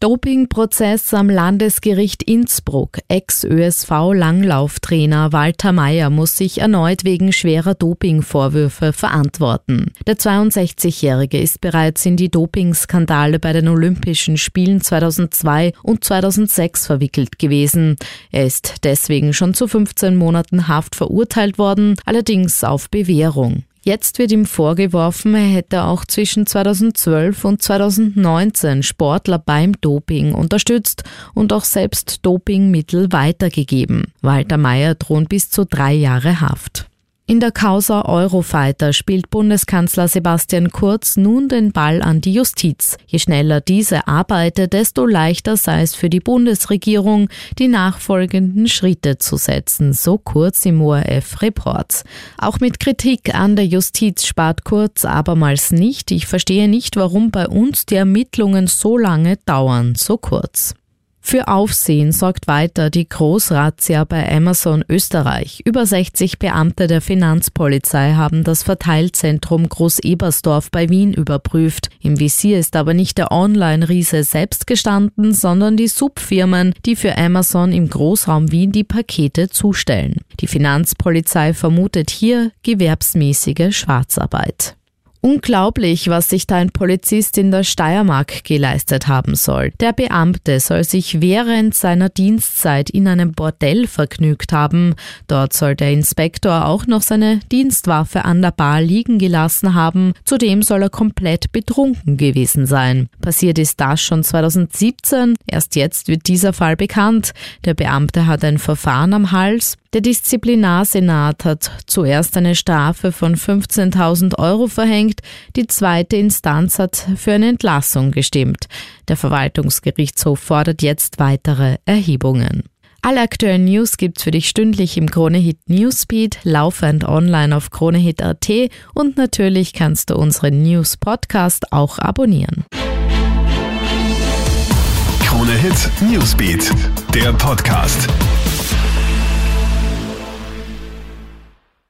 Dopingprozess am Landesgericht Innsbruck. Ex-ÖSV-Langlauftrainer Walter Mayer muss sich erneut wegen schwerer Dopingvorwürfe verantworten. Der 62-Jährige ist bereits in die Dopingskandale bei den Olympischen Spielen 2002 und 2006 verwickelt gewesen. Er ist deswegen schon zu 15 Monaten Haft verurteilt worden, allerdings auf Bewährung. Jetzt wird ihm vorgeworfen, er hätte auch zwischen 2012 und 2019 Sportler beim Doping unterstützt und auch selbst Dopingmittel weitergegeben. Walter Mayer droht bis zu drei Jahre Haft. In der Causa Eurofighter spielt Bundeskanzler Sebastian Kurz nun den Ball an die Justiz. Je schneller diese arbeitet, desto leichter sei es für die Bundesregierung, die nachfolgenden Schritte zu setzen, so Kurz im ORF-Report. Auch mit Kritik an der Justiz spart Kurz abermals nicht. Ich verstehe nicht, warum bei uns die Ermittlungen so lange dauern, so kurz. Für Aufsehen sorgt weiter die Großrazzia bei Amazon Österreich. Über 60 Beamte der Finanzpolizei haben das Verteilzentrum Groß-Ebersdorf bei Wien überprüft. Im Visier ist aber nicht der Online-Riese selbst gestanden, sondern die Subfirmen, die für Amazon im Großraum Wien die Pakete zustellen. Die Finanzpolizei vermutet hier gewerbsmäßige Schwarzarbeit. Unglaublich, was sich da ein Polizist in der Steiermark geleistet haben soll. Der Beamte soll sich während seiner Dienstzeit in einem Bordell vergnügt haben. Dort soll der Inspektor auch noch seine Dienstwaffe an der Bar liegen gelassen haben. Zudem soll er komplett betrunken gewesen sein. Passiert ist das schon 2017. Erst jetzt wird dieser Fall bekannt. Der Beamte hat ein Verfahren am Hals. Der Disziplinarsenat hat zuerst eine Strafe von 15.000 Euro verhängt, die zweite Instanz hat für eine Entlassung gestimmt. Der Verwaltungsgerichtshof fordert jetzt weitere Erhebungen. Alle aktuellen News gibt's für dich stündlich im Kronehit Newsbeat, laufend online auf kronehit.at und natürlich kannst du unseren News Podcast auch abonnieren. Kronehit Newsbeat, der Podcast.